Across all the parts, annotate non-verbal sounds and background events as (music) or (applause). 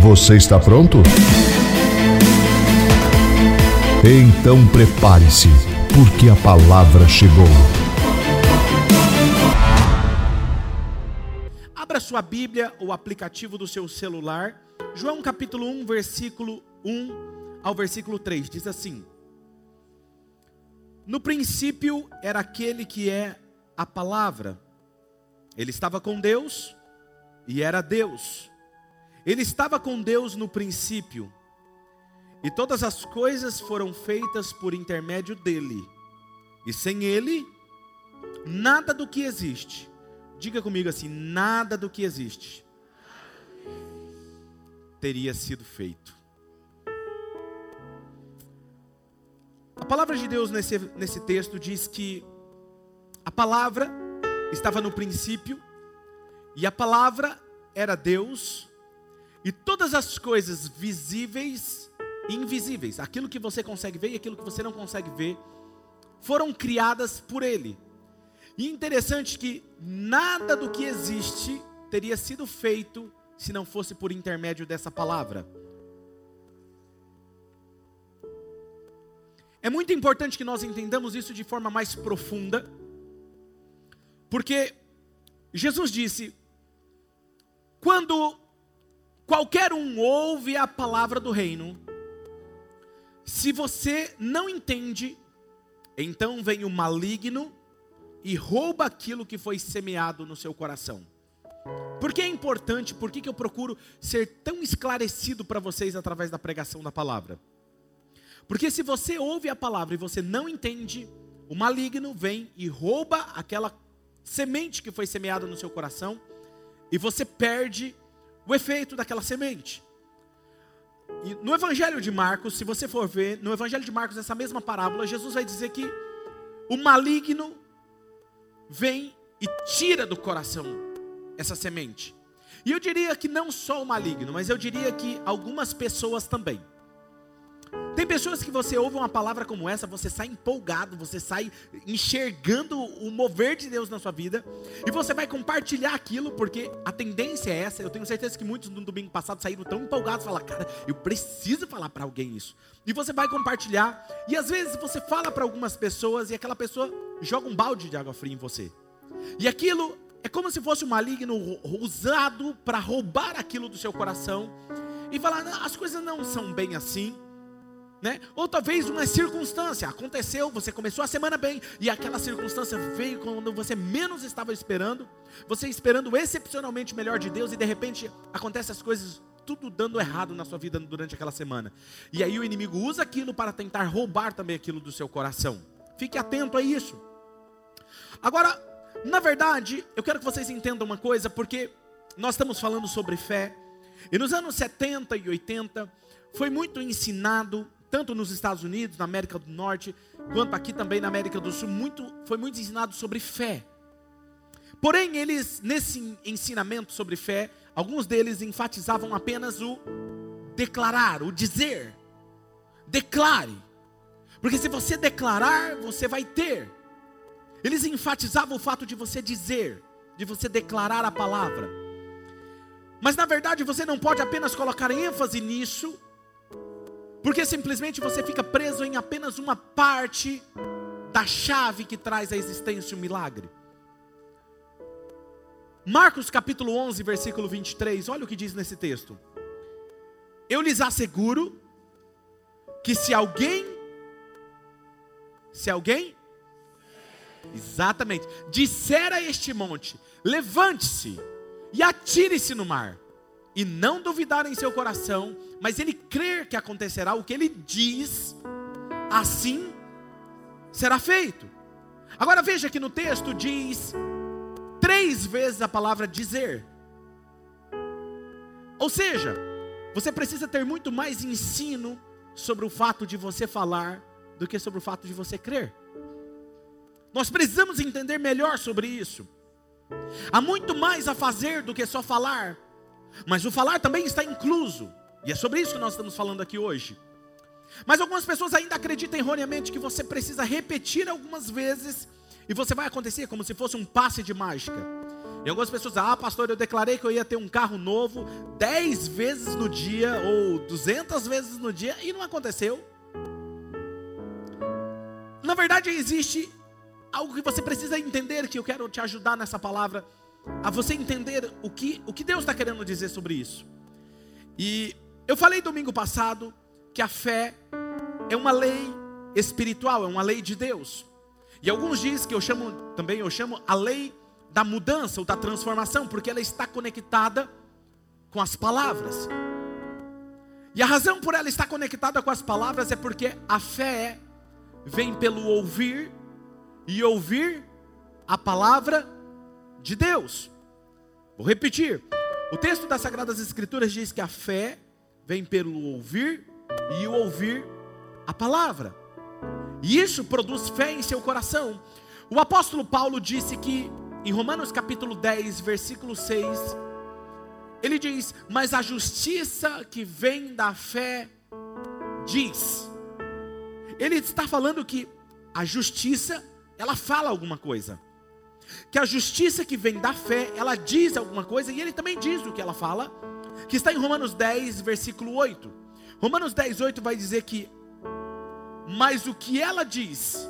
Você está pronto? Então prepare-se, porque a palavra chegou. Abra sua Bíblia ou aplicativo do seu celular. João capítulo 1, versículo 1 ao versículo 3 diz assim: No princípio era aquele que é a palavra. Ele estava com Deus e era Deus. Ele estava com Deus no princípio, e todas as coisas foram feitas por intermédio dele, e sem ele, nada do que existe, diga comigo assim: nada do que existe teria sido feito. A palavra de Deus nesse, nesse texto diz que a palavra estava no princípio, e a palavra era Deus, e todas as coisas visíveis e invisíveis, aquilo que você consegue ver e aquilo que você não consegue ver, foram criadas por Ele. E interessante que nada do que existe teria sido feito se não fosse por intermédio dessa palavra. É muito importante que nós entendamos isso de forma mais profunda, porque Jesus disse: quando Qualquer um ouve a palavra do reino. Se você não entende, então vem o maligno e rouba aquilo que foi semeado no seu coração. Por que é importante? Por que, que eu procuro ser tão esclarecido para vocês através da pregação da palavra? Porque se você ouve a palavra e você não entende, o maligno vem e rouba aquela semente que foi semeada no seu coração e você perde o efeito daquela semente. E no Evangelho de Marcos, se você for ver, no Evangelho de Marcos, essa mesma parábola, Jesus vai dizer que o maligno vem e tira do coração essa semente. E eu diria que não só o maligno, mas eu diria que algumas pessoas também. Tem pessoas que você ouve uma palavra como essa, você sai empolgado, você sai enxergando o mover de Deus na sua vida, e você vai compartilhar aquilo, porque a tendência é essa. Eu tenho certeza que muitos no domingo passado saíram tão empolgados, falaram, cara, eu preciso falar para alguém isso. E você vai compartilhar, e às vezes você fala para algumas pessoas, e aquela pessoa joga um balde de água fria em você. E aquilo é como se fosse um maligno usado para roubar aquilo do seu coração e falar: as coisas não são bem assim. Né? Ou talvez uma circunstância aconteceu, você começou a semana bem e aquela circunstância veio quando você menos estava esperando, você esperando excepcionalmente o melhor de Deus e de repente acontece as coisas tudo dando errado na sua vida durante aquela semana. E aí o inimigo usa aquilo para tentar roubar também aquilo do seu coração. Fique atento a isso. Agora, na verdade, eu quero que vocês entendam uma coisa, porque nós estamos falando sobre fé, e nos anos 70 e 80 foi muito ensinado tanto nos Estados Unidos, na América do Norte, quanto aqui também na América do Sul, muito, foi muito ensinado sobre fé. Porém, eles, nesse ensinamento sobre fé, alguns deles enfatizavam apenas o declarar, o dizer. Declare. Porque se você declarar, você vai ter. Eles enfatizavam o fato de você dizer, de você declarar a palavra. Mas na verdade você não pode apenas colocar ênfase nisso porque simplesmente você fica preso em apenas uma parte da chave que traz à existência o milagre. Marcos capítulo 11, versículo 23, olha o que diz nesse texto. Eu lhes asseguro que se alguém, se alguém, exatamente, disser a este monte, levante-se e atire-se no mar, e não duvidar em seu coração, mas ele crer que acontecerá o que ele diz, assim será feito. Agora veja que no texto diz três vezes a palavra dizer. Ou seja, você precisa ter muito mais ensino sobre o fato de você falar do que sobre o fato de você crer. Nós precisamos entender melhor sobre isso. Há muito mais a fazer do que só falar, mas o falar também está incluso, e é sobre isso que nós estamos falando aqui hoje. Mas algumas pessoas ainda acreditam erroneamente que você precisa repetir algumas vezes e você vai acontecer como se fosse um passe de mágica. E algumas pessoas, ah, pastor, eu declarei que eu ia ter um carro novo dez vezes no dia ou duzentas vezes no dia e não aconteceu. Na verdade, existe algo que você precisa entender que eu quero te ajudar nessa palavra a você entender o que, o que Deus está querendo dizer sobre isso. E eu falei domingo passado que a fé é uma lei espiritual, é uma lei de Deus. E alguns dizem que eu chamo também, eu chamo a lei da mudança ou da transformação, porque ela está conectada com as palavras. E a razão por ela estar conectada com as palavras é porque a fé vem pelo ouvir e ouvir a palavra de Deus. Vou repetir. O texto das Sagradas Escrituras diz que a fé vem pelo ouvir e o ouvir a palavra. E isso produz fé em seu coração. O apóstolo Paulo disse que em Romanos capítulo 10, versículo 6, ele diz: "Mas a justiça que vem da fé diz". Ele está falando que a justiça, ela fala alguma coisa. Que a justiça que vem da fé, ela diz alguma coisa e ele também diz o que ela fala, que está em Romanos 10, versículo 8. Romanos 10, 8 vai dizer que, mas o que ela diz,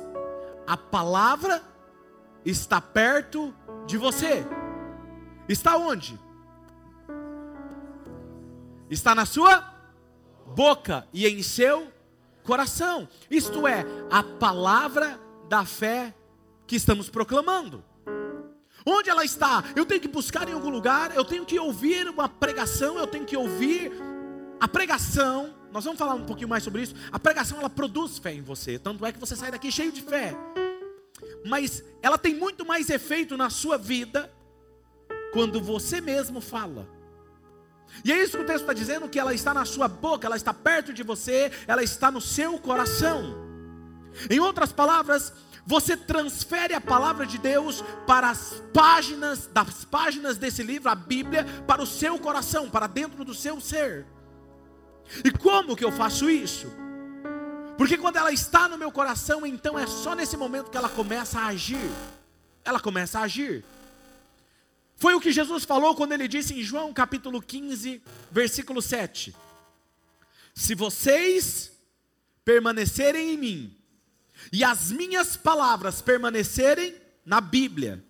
a palavra está perto de você. Está onde? Está na sua boca e em seu coração. Isto é, a palavra da fé que estamos proclamando. Onde ela está? Eu tenho que buscar em algum lugar, eu tenho que ouvir uma pregação, eu tenho que ouvir a pregação. Nós vamos falar um pouquinho mais sobre isso. A pregação ela produz fé em você, tanto é que você sai daqui cheio de fé. Mas ela tem muito mais efeito na sua vida quando você mesmo fala. E é isso que o texto está dizendo: que ela está na sua boca, ela está perto de você, ela está no seu coração. Em outras palavras, você transfere a palavra de Deus para as páginas, das páginas desse livro, a Bíblia, para o seu coração, para dentro do seu ser. E como que eu faço isso? Porque quando ela está no meu coração, então é só nesse momento que ela começa a agir. Ela começa a agir. Foi o que Jesus falou quando ele disse em João capítulo 15, versículo 7: Se vocês permanecerem em mim, e as minhas palavras permanecerem na Bíblia.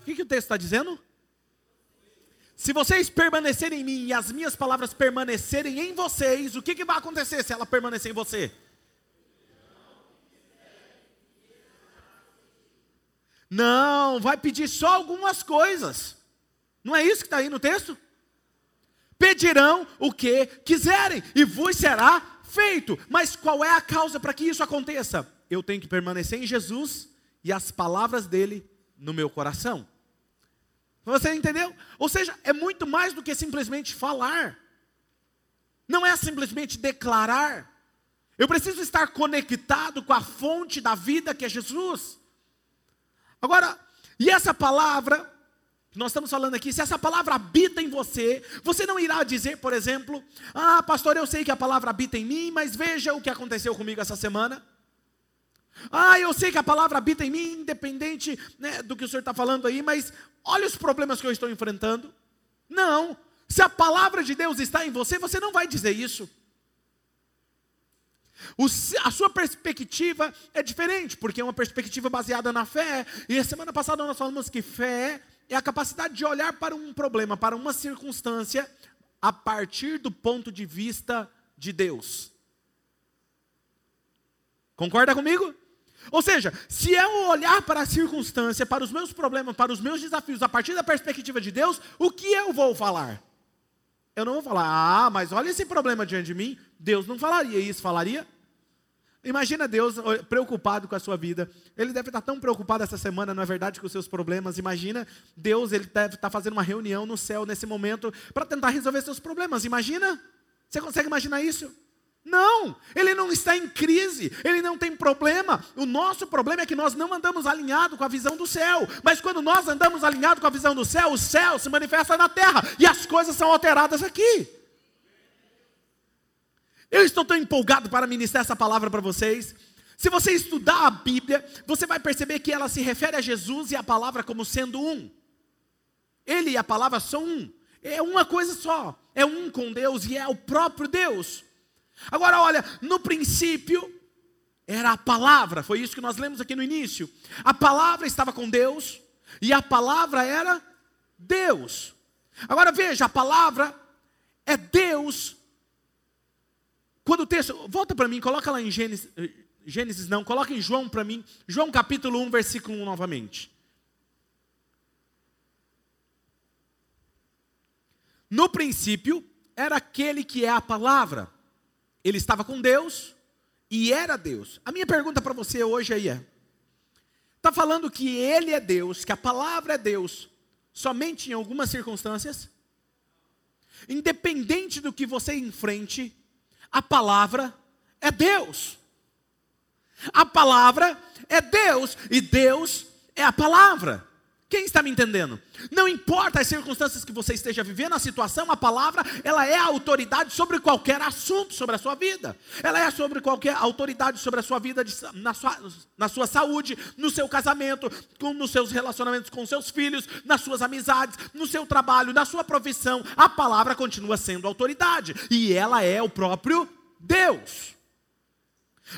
O que, que o texto está dizendo? Se vocês permanecerem em mim e as minhas palavras permanecerem em vocês, o que, que vai acontecer se ela permanecer em você? Não, vai pedir só algumas coisas. Não é isso que está aí no texto? Pedirão o que quiserem, e vos será feito. Mas qual é a causa para que isso aconteça? Eu tenho que permanecer em Jesus e as palavras dele no meu coração. Você entendeu? Ou seja, é muito mais do que simplesmente falar. Não é simplesmente declarar. Eu preciso estar conectado com a fonte da vida que é Jesus. Agora, e essa palavra, nós estamos falando aqui, se essa palavra habita em você, você não irá dizer, por exemplo, ah, pastor, eu sei que a palavra habita em mim, mas veja o que aconteceu comigo essa semana. Ah, eu sei que a palavra habita em mim, independente né, do que o senhor está falando aí, mas olha os problemas que eu estou enfrentando. Não, se a palavra de Deus está em você, você não vai dizer isso. O, a sua perspectiva é diferente, porque é uma perspectiva baseada na fé. E a semana passada nós falamos que fé é a capacidade de olhar para um problema, para uma circunstância, a partir do ponto de vista de Deus. Concorda comigo? Ou seja, se eu olhar para a circunstância, para os meus problemas, para os meus desafios, a partir da perspectiva de Deus, o que eu vou falar? Eu não vou falar, ah, mas olha esse problema diante de mim. Deus não falaria isso, falaria? Imagina Deus preocupado com a sua vida. Ele deve estar tão preocupado essa semana, não é verdade, com os seus problemas. Imagina Deus, ele deve estar fazendo uma reunião no céu nesse momento para tentar resolver seus problemas. Imagina? Você consegue imaginar isso? Não, ele não está em crise, ele não tem problema. O nosso problema é que nós não andamos alinhado com a visão do céu. Mas quando nós andamos alinhado com a visão do céu, o céu se manifesta na terra e as coisas são alteradas aqui. Eu estou tão empolgado para ministrar essa palavra para vocês. Se você estudar a Bíblia, você vai perceber que ela se refere a Jesus e a palavra como sendo um. Ele e a palavra são um. É uma coisa só. É um com Deus e é o próprio Deus. Agora, olha, no princípio era a palavra, foi isso que nós lemos aqui no início. A palavra estava com Deus e a palavra era Deus. Agora veja, a palavra é Deus quando o texto, volta para mim, coloca lá em Gênesis, Gênesis não, coloca em João para mim, João capítulo 1, versículo 1 novamente. No princípio, era aquele que é a palavra. Ele estava com Deus e era Deus. A minha pergunta para você hoje aí é: está falando que Ele é Deus, que a palavra é Deus, somente em algumas circunstâncias? Independente do que você enfrente, a palavra é Deus. A palavra é Deus e Deus é a palavra. Quem está me entendendo? Não importa as circunstâncias que você esteja vivendo, a situação, a palavra, ela é a autoridade sobre qualquer assunto sobre a sua vida. Ela é sobre qualquer autoridade sobre a sua vida, de, na, sua, na sua saúde, no seu casamento, com, nos seus relacionamentos com seus filhos, nas suas amizades, no seu trabalho, na sua profissão. A palavra continua sendo autoridade e ela é o próprio Deus.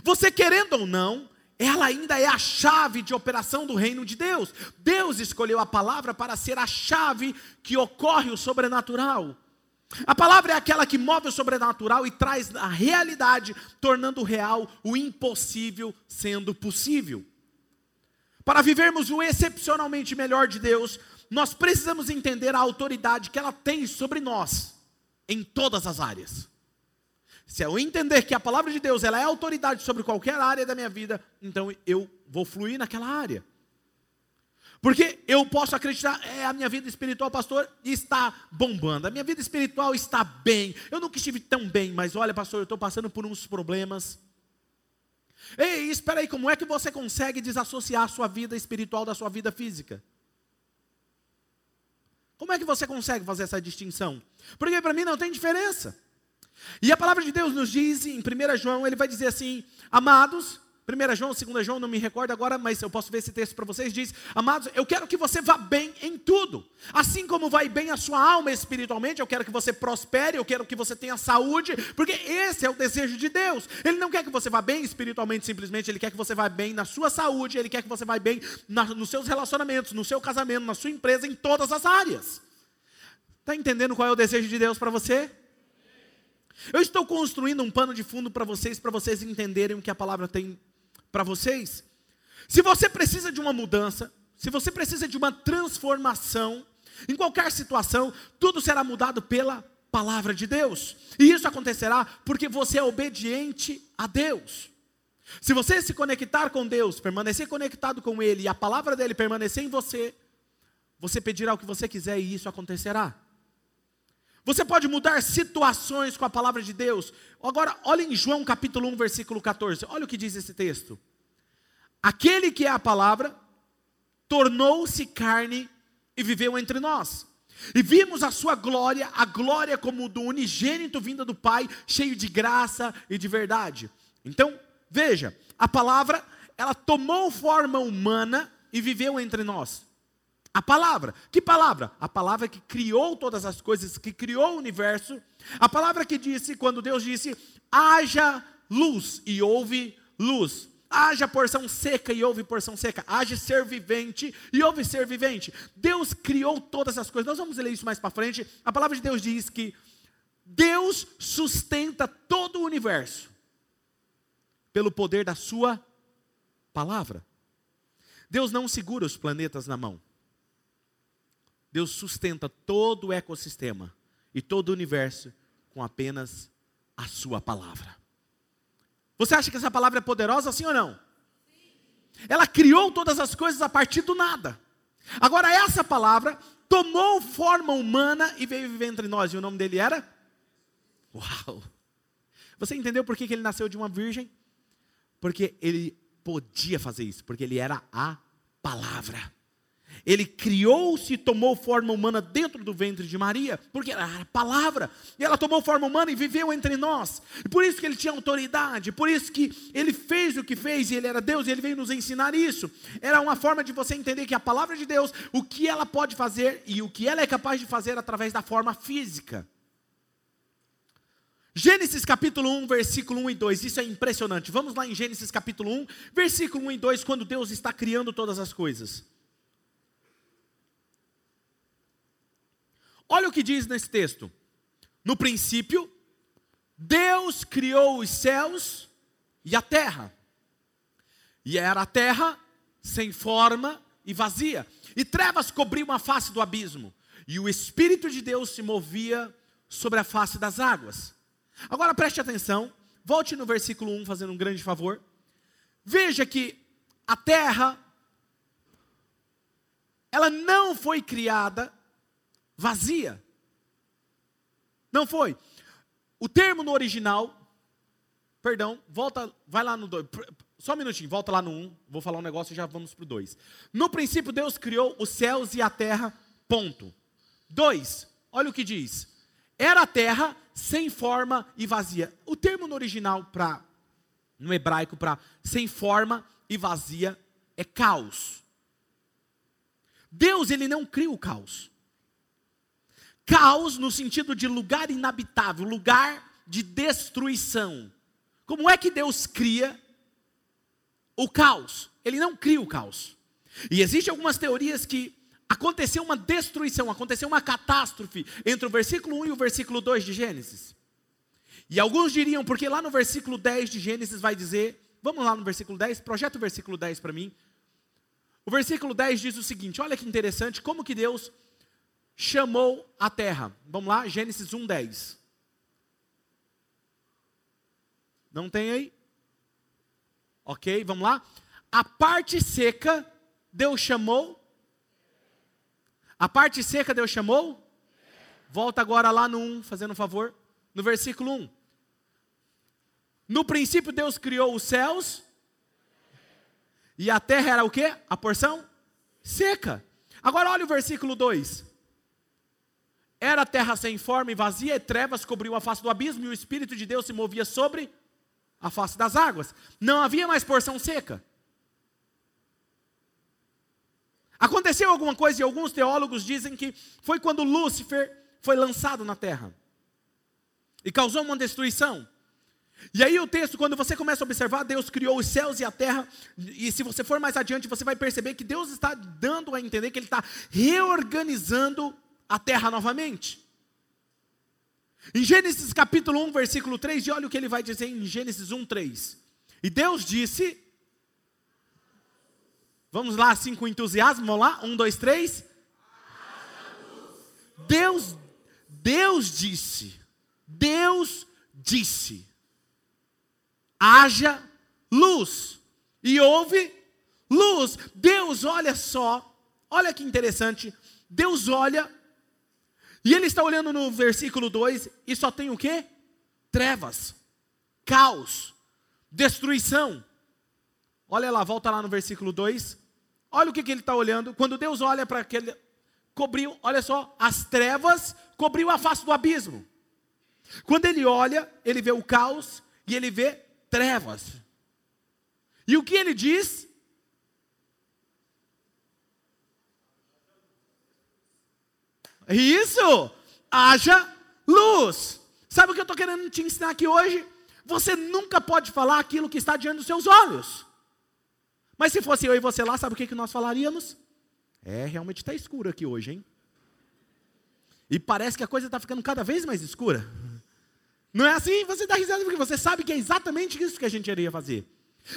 Você querendo ou não, ela ainda é a chave de operação do reino de Deus. Deus escolheu a palavra para ser a chave que ocorre o sobrenatural. A palavra é aquela que move o sobrenatural e traz a realidade, tornando real o impossível sendo possível. Para vivermos o excepcionalmente melhor de Deus, nós precisamos entender a autoridade que ela tem sobre nós, em todas as áreas. Se eu entender que a palavra de Deus ela é autoridade sobre qualquer área da minha vida, então eu vou fluir naquela área. Porque eu posso acreditar, é, a minha vida espiritual, pastor, está bombando. A minha vida espiritual está bem. Eu nunca estive tão bem, mas olha, pastor, eu estou passando por uns problemas. Ei, espera aí, como é que você consegue desassociar a sua vida espiritual da sua vida física? Como é que você consegue fazer essa distinção? Porque para mim não tem diferença. E a palavra de Deus nos diz, em 1 João, ele vai dizer assim: Amados, 1 João, 2 João, não me recordo agora, mas eu posso ver esse texto para vocês, diz, amados, eu quero que você vá bem em tudo, assim como vai bem a sua alma espiritualmente, eu quero que você prospere, eu quero que você tenha saúde, porque esse é o desejo de Deus, Ele não quer que você vá bem espiritualmente simplesmente, Ele quer que você vá bem na sua saúde, Ele quer que você vá bem na, nos seus relacionamentos, no seu casamento, na sua empresa, em todas as áreas, está entendendo qual é o desejo de Deus para você? Eu estou construindo um pano de fundo para vocês, para vocês entenderem o que a palavra tem para vocês. Se você precisa de uma mudança, se você precisa de uma transformação, em qualquer situação, tudo será mudado pela palavra de Deus. E isso acontecerá porque você é obediente a Deus. Se você se conectar com Deus, permanecer conectado com Ele e a palavra dele permanecer em você, você pedirá o que você quiser e isso acontecerá. Você pode mudar situações com a palavra de Deus. Agora, olha em João capítulo 1, versículo 14. Olha o que diz esse texto. Aquele que é a palavra tornou-se carne e viveu entre nós. E vimos a sua glória, a glória como do unigênito vinda do Pai, cheio de graça e de verdade. Então, veja, a palavra, ela tomou forma humana e viveu entre nós. A palavra. Que palavra? A palavra que criou todas as coisas, que criou o universo. A palavra que disse, quando Deus disse: haja luz e houve luz. Haja porção seca e houve porção seca. Haja ser vivente e houve ser vivente. Deus criou todas as coisas. Nós vamos ler isso mais para frente. A palavra de Deus diz que Deus sustenta todo o universo pelo poder da sua palavra. Deus não segura os planetas na mão. Deus sustenta todo o ecossistema e todo o universo com apenas a sua palavra. Você acha que essa palavra é poderosa, sim ou não? Ela criou todas as coisas a partir do nada. Agora, essa palavra tomou forma humana e veio viver entre nós. E o nome dele era? Uau! Você entendeu por que ele nasceu de uma virgem? Porque ele podia fazer isso, porque ele era a palavra. Ele criou-se e tomou forma humana dentro do ventre de Maria, porque era a palavra. E ela tomou forma humana e viveu entre nós. E por isso que ele tinha autoridade, por isso que ele fez o que fez, e ele era Deus, e ele veio nos ensinar isso. Era uma forma de você entender que a palavra de Deus, o que ela pode fazer e o que ela é capaz de fazer através da forma física. Gênesis capítulo 1, versículo 1 e 2, isso é impressionante. Vamos lá em Gênesis capítulo 1, versículo 1 e 2, quando Deus está criando todas as coisas. Olha o que diz nesse texto. No princípio, Deus criou os céus e a terra. E era a terra sem forma e vazia. E trevas cobriam a face do abismo. E o Espírito de Deus se movia sobre a face das águas. Agora preste atenção, volte no versículo 1, fazendo um grande favor. Veja que a terra, ela não foi criada vazia. Não foi. O termo no original, perdão, volta, vai lá no 2. Só um minutinho, volta lá no 1. Um, vou falar um negócio e já vamos para o 2. No princípio, Deus criou os céus e a terra, ponto. 2, olha o que diz. Era a terra sem forma e vazia. O termo no original para no hebraico para sem forma e vazia é caos. Deus ele não cria o caos. Caos no sentido de lugar inabitável, lugar de destruição. Como é que Deus cria o caos? Ele não cria o caos. E existem algumas teorias que aconteceu uma destruição, aconteceu uma catástrofe entre o versículo 1 e o versículo 2 de Gênesis. E alguns diriam, porque lá no versículo 10 de Gênesis vai dizer, vamos lá no versículo 10, projeta o versículo 10 para mim. O versículo 10 diz o seguinte: olha que interessante, como que Deus chamou a terra. Vamos lá, Gênesis 1, 10. Não tem aí? Ok, vamos lá. A parte seca, Deus chamou a parte seca Deus chamou? Volta agora lá no 1, fazendo um favor. No versículo 1. No princípio Deus criou os céus. E a terra era o que? A porção seca. Agora olha o versículo 2. Era a terra sem forma e vazia, e trevas cobriu a face do abismo, e o Espírito de Deus se movia sobre a face das águas. Não havia mais porção seca. Aconteceu alguma coisa e alguns teólogos dizem que foi quando Lúcifer foi lançado na terra e causou uma destruição. E aí o texto, quando você começa a observar, Deus criou os céus e a terra, e se você for mais adiante, você vai perceber que Deus está dando a entender que Ele está reorganizando a terra novamente. Em Gênesis capítulo 1, versículo 3, e olha o que ele vai dizer em Gênesis 1, 3. E Deus disse: Vamos lá, assim com entusiasmo, vamos lá? Um, dois, três. Deus, Deus disse, Deus disse, haja luz, e houve luz. Deus, olha só, olha que interessante, Deus olha, e Ele está olhando no versículo 2, e só tem o que? Trevas, caos, destruição. Olha lá, volta lá no versículo 2. Olha o que, que ele está olhando. Quando Deus olha para aquele. Cobriu, olha só, as trevas cobriu a face do abismo. Quando ele olha, ele vê o caos e ele vê trevas. E o que ele diz? Isso! Haja luz. Sabe o que eu estou querendo te ensinar aqui hoje? Você nunca pode falar aquilo que está diante dos seus olhos. Mas se fosse eu e você lá, sabe o que, que nós falaríamos? É, realmente está escuro aqui hoje, hein? E parece que a coisa está ficando cada vez mais escura. Não é assim? Você dá risada porque você sabe que é exatamente isso que a gente iria fazer.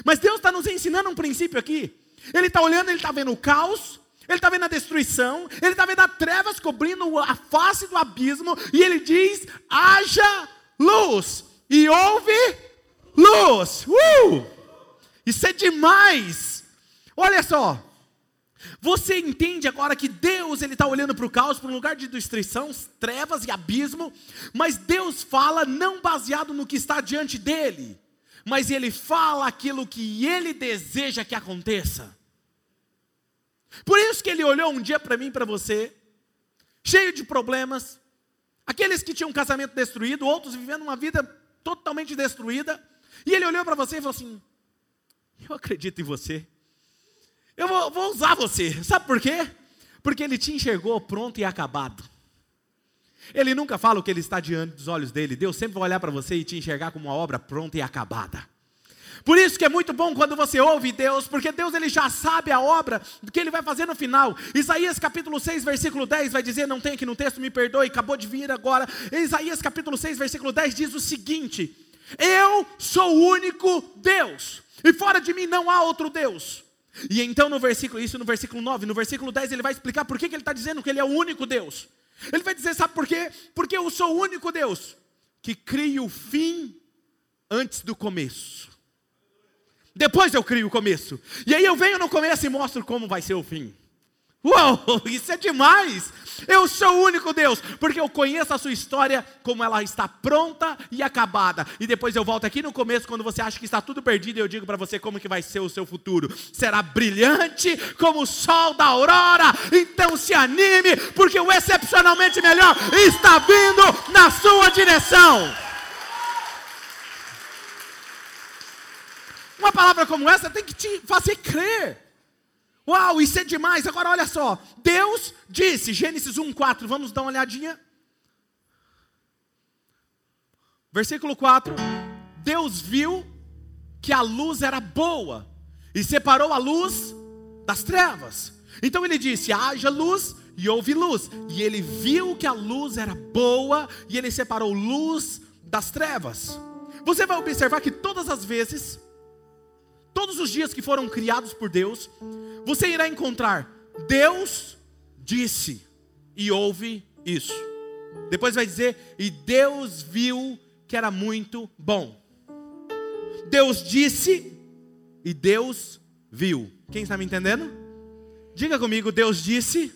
Mas Deus está nos ensinando um princípio aqui. Ele está olhando, ele está vendo o caos, ele está vendo a destruição, ele está vendo as trevas cobrindo a face do abismo, e ele diz: haja luz, e houve luz. Uh! Isso é demais. Olha só. Você entende agora que Deus ele está olhando para o caos, para um lugar de destruição, trevas e abismo, mas Deus fala não baseado no que está diante dele, mas ele fala aquilo que ele deseja que aconteça. Por isso que ele olhou um dia para mim para você, cheio de problemas, aqueles que tinham um casamento destruído, outros vivendo uma vida totalmente destruída, e ele olhou para você e falou assim: Eu acredito em você. Eu vou, vou usar você. Sabe por quê? Porque ele te enxergou pronto e acabado. Ele nunca fala o que ele está diante dos olhos dele. Deus sempre vai olhar para você e te enxergar como uma obra pronta e acabada. Por isso que é muito bom quando você ouve Deus, porque Deus ele já sabe a obra que ele vai fazer no final. Isaías capítulo 6, versículo 10 vai dizer, não tem aqui no texto, me perdoe, acabou de vir agora. Isaías capítulo 6, versículo 10 diz o seguinte: Eu sou o único Deus, e fora de mim não há outro Deus. E então no versículo, isso no versículo 9, no versículo 10 ele vai explicar por que, que ele está dizendo que ele é o único Deus. Ele vai dizer, sabe por quê? Porque eu sou o único Deus que cria o fim antes do começo. Depois eu crio o começo. E aí eu venho no começo e mostro como vai ser o fim. Uau, (laughs) isso é demais! Eu sou o único Deus, porque eu conheço a sua história como ela está pronta e acabada. E depois eu volto aqui no começo, quando você acha que está tudo perdido, e eu digo para você como que vai ser o seu futuro. Será brilhante como o sol da aurora. Então se anime, porque o excepcionalmente melhor está vindo na sua direção. Uma palavra como essa tem que te fazer crer. Uau, isso é demais. Agora olha só. Deus disse, Gênesis 1, 4, vamos dar uma olhadinha. Versículo 4: Deus viu que a luz era boa e separou a luz das trevas. Então ele disse: haja luz e houve luz. E ele viu que a luz era boa e ele separou luz das trevas. Você vai observar que todas as vezes, todos os dias que foram criados por Deus, você irá encontrar Deus disse e houve isso. Depois vai dizer, e Deus viu que era muito bom. Deus disse e Deus viu. Quem está me entendendo? Diga comigo, Deus disse.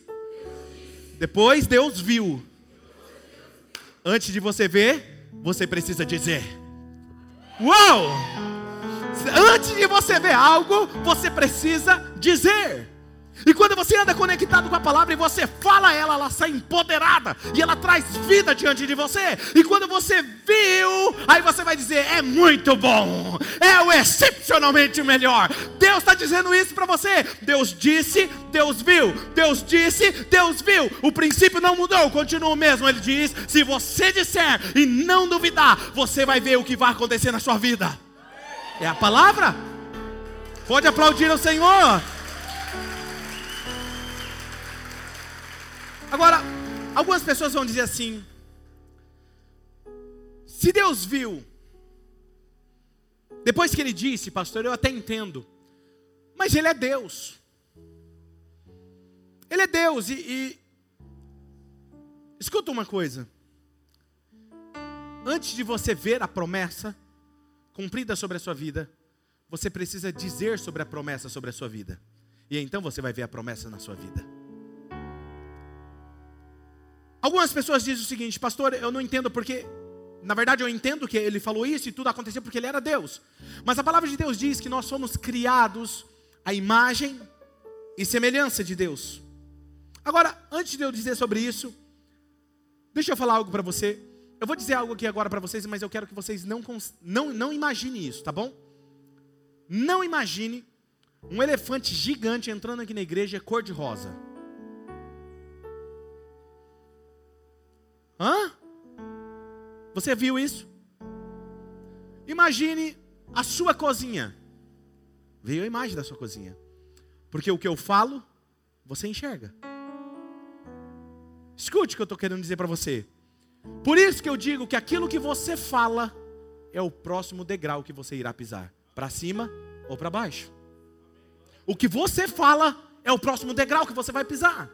Depois Deus viu. Antes de você ver, você precisa dizer. Uau! Antes de você ver algo, você precisa dizer. E quando você anda conectado com a palavra e você fala ela, ela sai empoderada e ela traz vida diante de você. E quando você viu, aí você vai dizer: é muito bom, é o excepcionalmente melhor. Deus está dizendo isso para você. Deus disse, Deus viu. Deus disse, Deus viu. O princípio não mudou, continua o mesmo. Ele diz: se você disser e não duvidar, você vai ver o que vai acontecer na sua vida. É a palavra. Pode aplaudir ao Senhor. Agora, algumas pessoas vão dizer assim: se Deus viu, depois que ele disse, pastor, eu até entendo, mas ele é Deus. Ele é Deus e, e escuta uma coisa. Antes de você ver a promessa cumprida sobre a sua vida, você precisa dizer sobre a promessa sobre a sua vida. E então você vai ver a promessa na sua vida. Algumas pessoas dizem o seguinte, pastor, eu não entendo porque. Na verdade, eu entendo que ele falou isso e tudo aconteceu porque ele era Deus. Mas a palavra de Deus diz que nós somos criados à imagem e semelhança de Deus. Agora, antes de eu dizer sobre isso, deixa eu falar algo para você. Eu vou dizer algo aqui agora para vocês, mas eu quero que vocês não, não, não imaginem isso, tá bom? Não imagine um elefante gigante entrando aqui na igreja cor de rosa. Hã? Você viu isso? Imagine a sua cozinha. Veio a imagem da sua cozinha. Porque o que eu falo, você enxerga. Escute o que eu estou querendo dizer para você. Por isso que eu digo que aquilo que você fala é o próximo degrau que você irá pisar. Para cima ou para baixo. O que você fala é o próximo degrau que você vai pisar.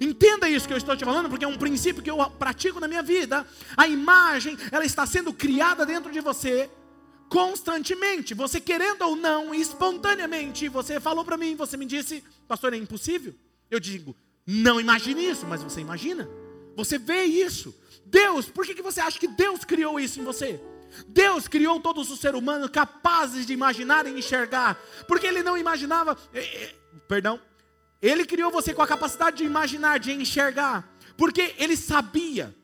Entenda isso que eu estou te falando, porque é um princípio que eu pratico na minha vida. A imagem, ela está sendo criada dentro de você constantemente, você querendo ou não, espontaneamente. Você falou para mim, você me disse, pastor, é impossível. Eu digo, não imagine isso, mas você imagina. Você vê isso. Deus, por que, que você acha que Deus criou isso em você? Deus criou todos os seres humanos capazes de imaginar e enxergar, porque Ele não imaginava, eh, eh, perdão, Ele criou você com a capacidade de imaginar, de enxergar, porque Ele sabia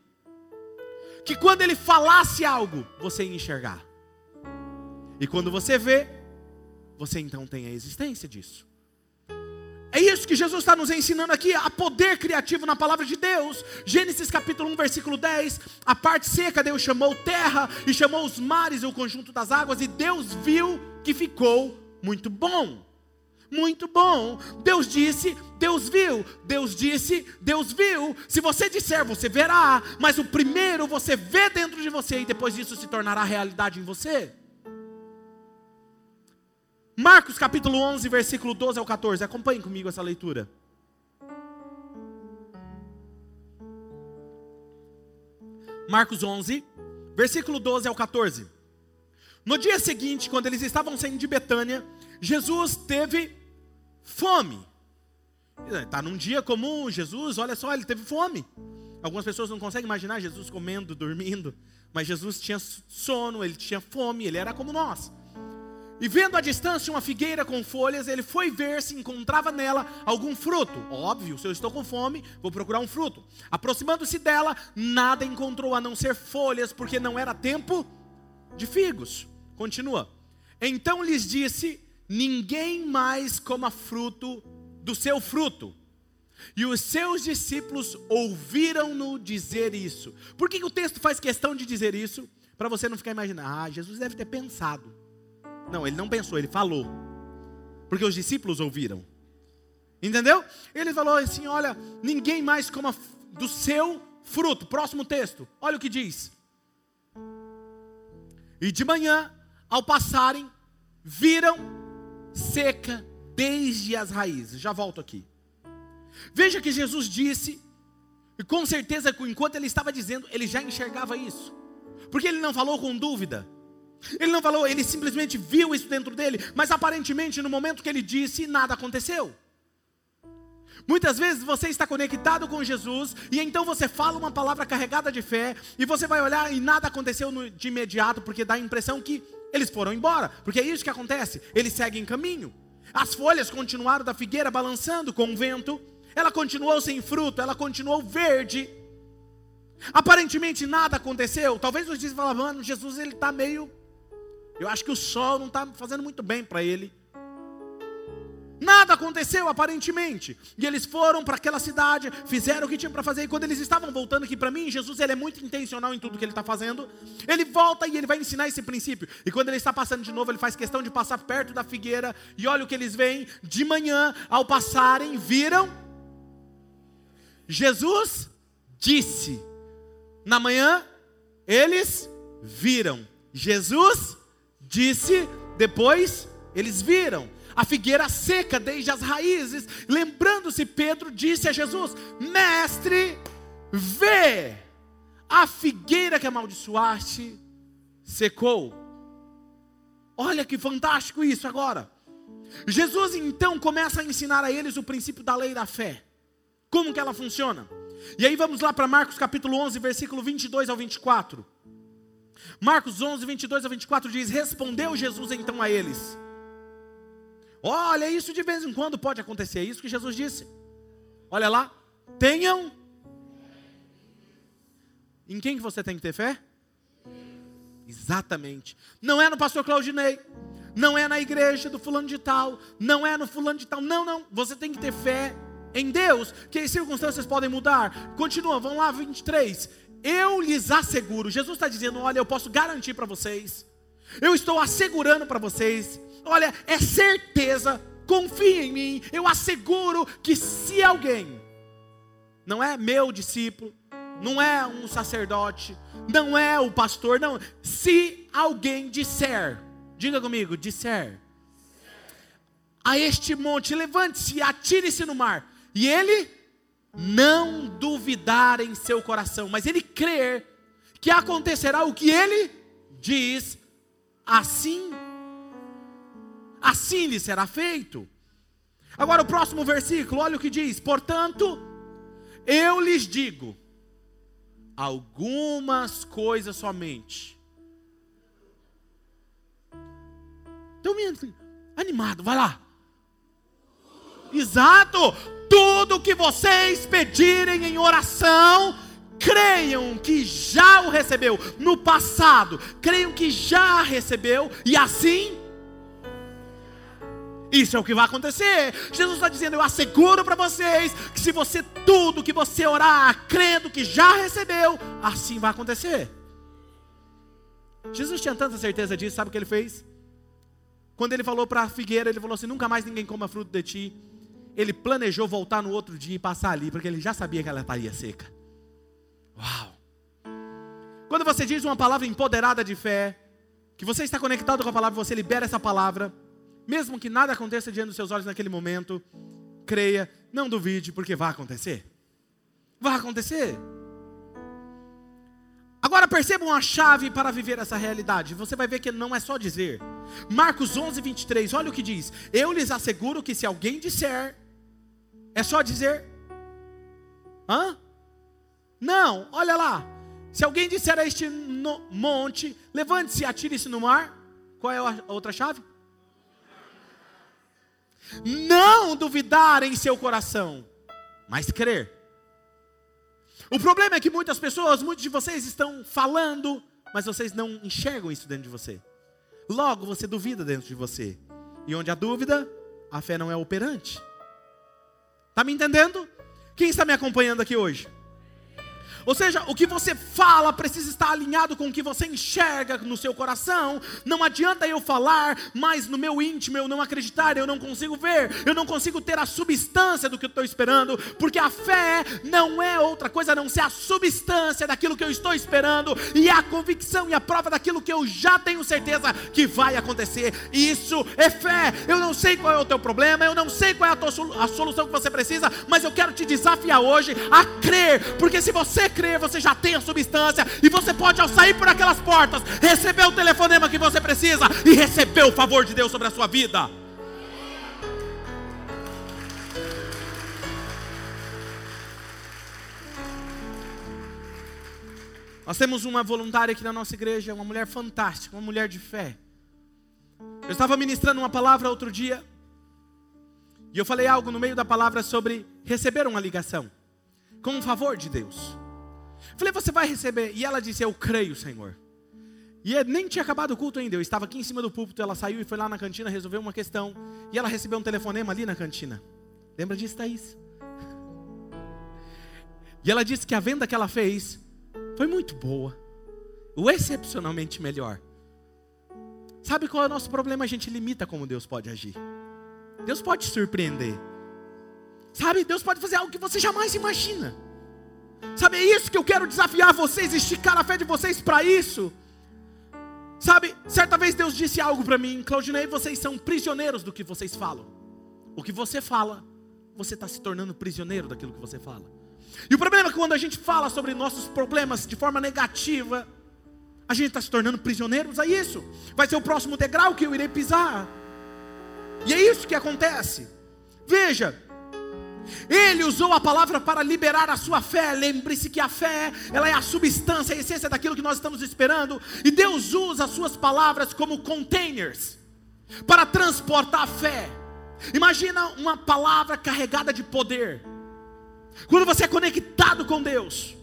que quando Ele falasse algo, você ia enxergar, e quando você vê, você então tem a existência disso. É isso que Jesus está nos ensinando aqui, a poder criativo na palavra de Deus. Gênesis capítulo 1, versículo 10. A parte seca Deus chamou terra e chamou os mares e o conjunto das águas, e Deus viu que ficou muito bom. Muito bom. Deus disse, Deus viu. Deus disse, Deus viu. Se você disser, você verá. Mas o primeiro você vê dentro de você e depois disso se tornará realidade em você. Marcos capítulo 11, versículo 12 ao 14. Acompanhe comigo essa leitura. Marcos 11, versículo 12 ao 14. No dia seguinte, quando eles estavam saindo de Betânia, Jesus teve fome. Está num dia comum, Jesus, olha só, ele teve fome. Algumas pessoas não conseguem imaginar Jesus comendo, dormindo, mas Jesus tinha sono, ele tinha fome, ele era como nós. E vendo à distância uma figueira com folhas, ele foi ver se encontrava nela algum fruto. Óbvio, se eu estou com fome, vou procurar um fruto. Aproximando-se dela, nada encontrou a não ser folhas, porque não era tempo de figos. Continua. Então lhes disse: Ninguém mais coma fruto do seu fruto. E os seus discípulos ouviram-no dizer isso. Por que, que o texto faz questão de dizer isso? Para você não ficar imaginando, ah, Jesus deve ter pensado. Não, ele não pensou, ele falou. Porque os discípulos ouviram. Entendeu? Ele falou assim: olha, ninguém mais coma do seu fruto. Próximo texto, olha o que diz. E de manhã, ao passarem, viram seca desde as raízes. Já volto aqui. Veja que Jesus disse, e com certeza, enquanto ele estava dizendo, ele já enxergava isso. Porque ele não falou com dúvida. Ele não falou, ele simplesmente viu isso dentro dele, mas aparentemente no momento que ele disse, nada aconteceu. Muitas vezes você está conectado com Jesus e então você fala uma palavra carregada de fé e você vai olhar e nada aconteceu de imediato porque dá a impressão que eles foram embora, porque é isso que acontece, eles seguem caminho. As folhas continuaram da figueira balançando com o vento, ela continuou sem fruto, ela continuou verde. Aparentemente nada aconteceu. Talvez os dias falavam, Jesus ele está meio eu acho que o sol não está fazendo muito bem para ele. Nada aconteceu aparentemente. E eles foram para aquela cidade, fizeram o que tinham para fazer. E quando eles estavam voltando aqui para mim, Jesus ele é muito intencional em tudo que ele está fazendo. Ele volta e ele vai ensinar esse princípio. E quando ele está passando de novo, ele faz questão de passar perto da figueira. E olha o que eles veem. De manhã, ao passarem, viram. Jesus disse. Na manhã, eles viram. Jesus Disse, depois eles viram a figueira seca desde as raízes. Lembrando-se, Pedro disse a Jesus: Mestre, vê, a figueira que amaldiçoaste secou. Olha que fantástico isso agora. Jesus então começa a ensinar a eles o princípio da lei da fé. Como que ela funciona? E aí vamos lá para Marcos capítulo 11, versículo 22 ao 24. Marcos 11, 22 a 24 diz: Respondeu Jesus então a eles: Olha, isso de vez em quando pode acontecer, é isso que Jesus disse. Olha lá, tenham. Em quem que você tem que ter fé? Exatamente. Não é no pastor Claudinei, não é na igreja do fulano de tal, não é no fulano de tal. Não, não. Você tem que ter fé em Deus, que as circunstâncias podem mudar. Continua, vamos lá, 23. Eu lhes asseguro, Jesus está dizendo: olha, eu posso garantir para vocês, eu estou assegurando para vocês, olha, é certeza, confie em mim, eu asseguro que se alguém, não é meu discípulo, não é um sacerdote, não é o pastor, não, se alguém disser, diga comigo, disser, a este monte, levante-se, atire-se no mar, e ele não duvidar em seu coração, mas ele crer que acontecerá o que ele diz, assim, assim lhe será feito. Agora o próximo versículo, olha o que diz: Portanto, eu lhes digo algumas coisas somente. Então, animado, vai lá. Exato! Tudo que vocês pedirem em oração, creiam que já o recebeu no passado, creiam que já recebeu, e assim isso é o que vai acontecer. Jesus está dizendo: Eu asseguro para vocês que se você tudo que você orar, crendo que já recebeu, assim vai acontecer. Jesus tinha tanta certeza disso, sabe o que ele fez? Quando ele falou para a figueira, ele falou assim: Nunca mais ninguém coma fruto de ti. Ele planejou voltar no outro dia e passar ali, porque ele já sabia que ela estaria seca. Uau! Quando você diz uma palavra empoderada de fé, que você está conectado com a palavra, você libera essa palavra mesmo que nada aconteça diante dos seus olhos naquele momento, creia, não duvide, porque vai acontecer. Vai acontecer. Agora percebam a chave para viver essa realidade. Você vai ver que não é só dizer. Marcos 11, 23, olha o que diz: Eu lhes asseguro que se alguém disser, é só dizer. Hã? Não, olha lá. Se alguém disser a este monte, levante-se e atire-se no mar, qual é a outra chave? Não duvidar em seu coração, mas crer. O problema é que muitas pessoas, muitos de vocês estão falando, mas vocês não enxergam isso dentro de você. Logo você duvida dentro de você. E onde há dúvida, a fé não é operante. Está me entendendo? Quem está me acompanhando aqui hoje? Ou seja, o que você fala precisa estar alinhado com o que você enxerga no seu coração. Não adianta eu falar, mas no meu íntimo eu não acreditar, eu não consigo ver, eu não consigo ter a substância do que eu estou esperando, porque a fé não é outra coisa a não ser a substância daquilo que eu estou esperando e a convicção e a prova daquilo que eu já tenho certeza que vai acontecer. Isso é fé. Eu não sei qual é o teu problema, eu não sei qual é a, tua, a solução que você precisa, mas eu quero te desafiar hoje a crer, porque se você você já tem a substância, e você pode, ao sair por aquelas portas, receber o telefonema que você precisa e receber o favor de Deus sobre a sua vida. Nós temos uma voluntária aqui na nossa igreja, uma mulher fantástica, uma mulher de fé. Eu estava ministrando uma palavra outro dia, e eu falei algo no meio da palavra sobre receber uma ligação, com um favor de Deus. Falei, você vai receber. E ela disse, eu creio, Senhor. E nem tinha acabado o culto ainda. Eu estava aqui em cima do púlpito. Ela saiu e foi lá na cantina resolver uma questão. E ela recebeu um telefonema ali na cantina. Lembra disso, Thaís? E ela disse que a venda que ela fez foi muito boa. O excepcionalmente melhor. Sabe qual é o nosso problema? A gente limita como Deus pode agir. Deus pode surpreender. Sabe, Deus pode fazer algo que você jamais imagina. Sabe, é isso que eu quero desafiar vocês, esticar a fé de vocês para isso. Sabe, certa vez Deus disse algo para mim, Claudinei, vocês são prisioneiros do que vocês falam. O que você fala, você está se tornando prisioneiro daquilo que você fala. E o problema é que quando a gente fala sobre nossos problemas de forma negativa, a gente está se tornando prisioneiros a isso. Vai ser o próximo degrau que eu irei pisar. E é isso que acontece. Veja, ele usou a palavra para liberar a sua fé. Lembre-se que a fé, ela é a substância, a essência daquilo que nós estamos esperando. E Deus usa as suas palavras como containers para transportar a fé. Imagina uma palavra carregada de poder. Quando você é conectado com Deus,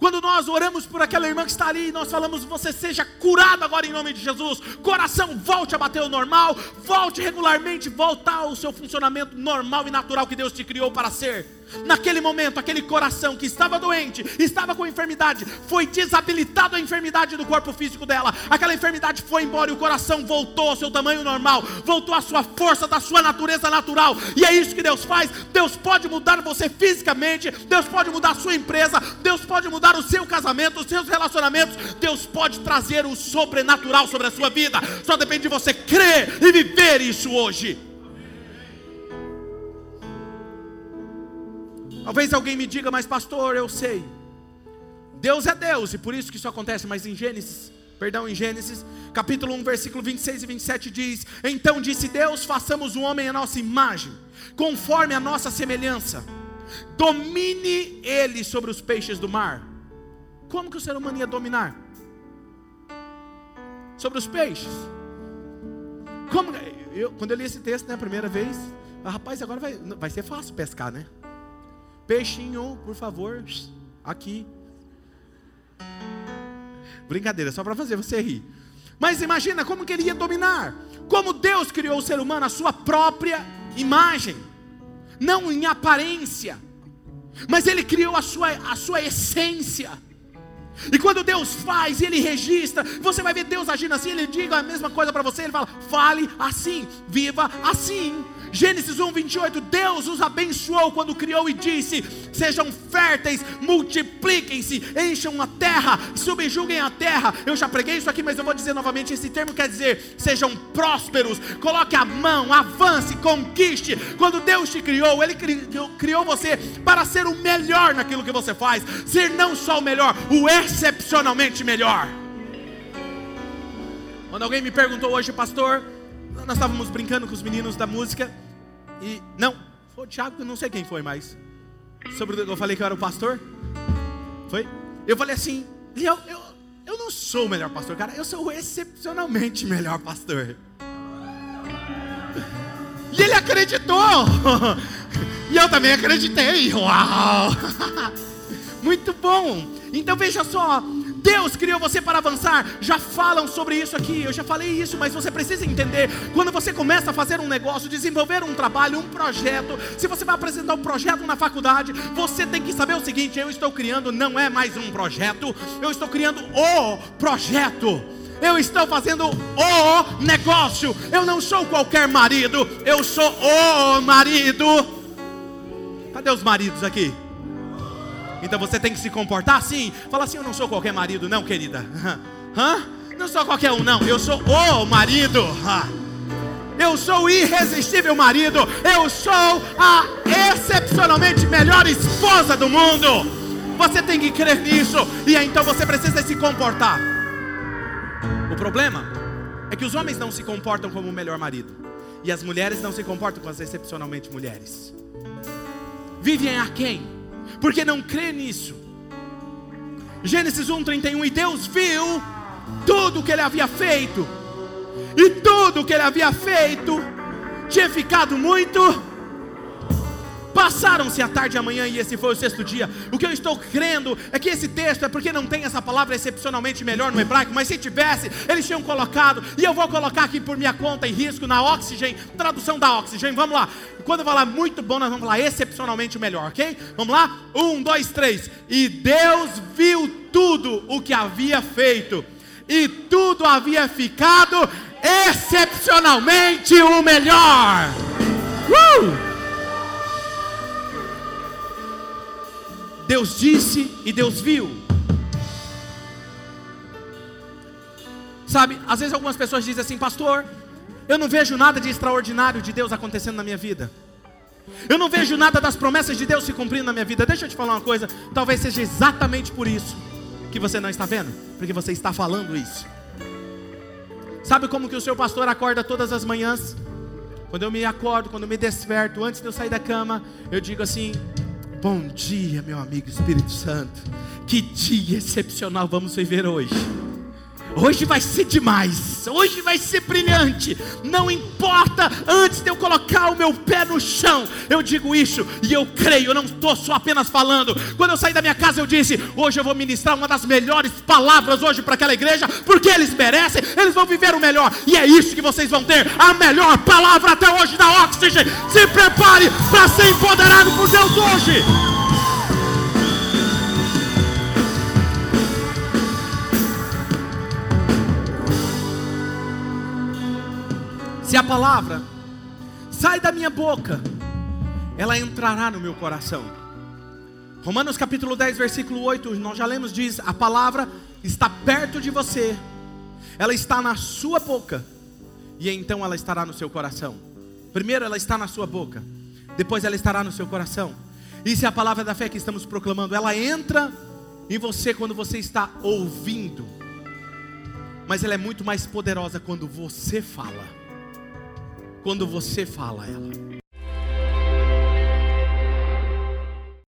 quando nós oramos por aquela irmã que está ali, nós falamos: você seja curado agora em nome de Jesus. Coração, volte a bater o normal, volte regularmente, voltar ao seu funcionamento normal e natural que Deus te criou para ser. Naquele momento, aquele coração que estava doente, estava com enfermidade, foi desabilitado a enfermidade do corpo físico dela. Aquela enfermidade foi embora e o coração voltou ao seu tamanho normal, voltou à sua força, da sua natureza natural. E é isso que Deus faz. Deus pode mudar você fisicamente, Deus pode mudar a sua empresa, Deus pode mudar o seu casamento, os seus relacionamentos. Deus pode trazer o sobrenatural sobre a sua vida. Só depende de você crer e viver isso hoje. Talvez alguém me diga, mas pastor, eu sei. Deus é Deus e por isso que isso acontece, mas em Gênesis perdão, em Gênesis, capítulo 1, versículo 26 e 27 diz: Então disse Deus: façamos o homem a nossa imagem, conforme a nossa semelhança, domine ele sobre os peixes do mar. Como que o ser humano ia dominar? Sobre os peixes. Como, eu, quando eu li esse texto, né, a primeira vez, ah, rapaz, agora vai, vai ser fácil pescar, né? Peixinho, por favor, aqui. Brincadeira, só para fazer você rir. Mas imagina como que ele ia dominar. Como Deus criou o ser humano à sua própria imagem. Não em aparência. Mas ele criou a sua, a sua essência. E quando Deus faz, Ele registra, você vai ver Deus agindo assim, Ele diga a mesma coisa para você, Ele fala, fale assim, viva assim. Gênesis 1, 28, Deus os abençoou quando criou e disse: Sejam férteis, multipliquem-se, encham a terra, subjuguem a terra. Eu já preguei isso aqui, mas eu vou dizer novamente: esse termo quer dizer sejam prósperos, coloque a mão, avance, conquiste. Quando Deus te criou, Ele criou você para ser o melhor naquilo que você faz, ser não só o melhor, o excepcionalmente melhor. Quando alguém me perguntou hoje, pastor, nós estávamos brincando com os meninos da música e não, foi o Thiago, não sei quem foi mais. Sobre eu falei que eu era o pastor. Foi? Eu falei assim, eu, eu, eu não sou o melhor pastor, cara, eu sou excepcionalmente melhor pastor. E ele acreditou. (laughs) E eu também acreditei. Uau! (laughs) Muito bom. Então veja só, Deus criou você para avançar. Já falam sobre isso aqui, eu já falei isso, mas você precisa entender. Quando você começa a fazer um negócio, desenvolver um trabalho, um projeto, se você vai apresentar um projeto na faculdade, você tem que saber o seguinte: eu estou criando não é mais um projeto, eu estou criando o projeto. Eu estou fazendo o negócio. Eu não sou qualquer marido, eu sou o marido. Cadê os maridos aqui? Então você tem que se comportar assim. Fala assim: Eu não sou qualquer marido, não, querida. (laughs) Hã? Não sou qualquer um, não. Eu sou o marido. Eu sou o irresistível marido. Eu sou a excepcionalmente melhor esposa do mundo. Você tem que crer nisso. E então você precisa se comportar. O problema é que os homens não se comportam como o melhor marido. E as mulheres não se comportam como as excepcionalmente mulheres. Vivem a quem? Porque não crê nisso. Gênesis 1:31 e Deus viu tudo o que ele havia feito. E tudo o que ele havia feito tinha ficado muito Passaram-se a tarde e a manhã e esse foi o sexto dia. O que eu estou crendo é que esse texto é porque não tem essa palavra excepcionalmente melhor no hebraico, mas se tivesse, eles tinham colocado, e eu vou colocar aqui por minha conta e risco na Oxygen, tradução da Oxygen. Vamos lá. Quando eu falar muito bom, nós vamos falar excepcionalmente melhor, ok? Vamos lá? Um, dois, três. E Deus viu tudo o que havia feito, e tudo havia ficado excepcionalmente o melhor. Uh! Deus disse e Deus viu. Sabe, às vezes algumas pessoas dizem assim, pastor, eu não vejo nada de extraordinário de Deus acontecendo na minha vida. Eu não vejo nada das promessas de Deus se cumprindo na minha vida. Deixa eu te falar uma coisa, talvez seja exatamente por isso que você não está vendo, porque você está falando isso. Sabe como que o seu pastor acorda todas as manhãs? Quando eu me acordo, quando eu me desperto, antes de eu sair da cama, eu digo assim: Bom dia, meu amigo Espírito Santo. Que dia excepcional vamos viver hoje. Hoje vai ser demais, hoje vai ser brilhante. Não importa, antes de eu colocar o meu pé no chão, eu digo isso e eu creio, eu não estou só apenas falando. Quando eu saí da minha casa, eu disse: Hoje eu vou ministrar uma das melhores palavras hoje para aquela igreja, porque eles merecem, eles vão viver o melhor, e é isso que vocês vão ter a melhor palavra até hoje da Oxygen. Se prepare para ser empoderado por Deus hoje. Se a palavra sai da minha boca, ela entrará no meu coração. Romanos capítulo 10, versículo 8, nós já lemos, diz: A palavra está perto de você, ela está na sua boca, e então ela estará no seu coração. Primeiro ela está na sua boca, depois ela estará no seu coração. Isso é a palavra da fé que estamos proclamando. Ela entra em você quando você está ouvindo. mas ela é muito mais poderosa quando você fala. Quando você fala ela.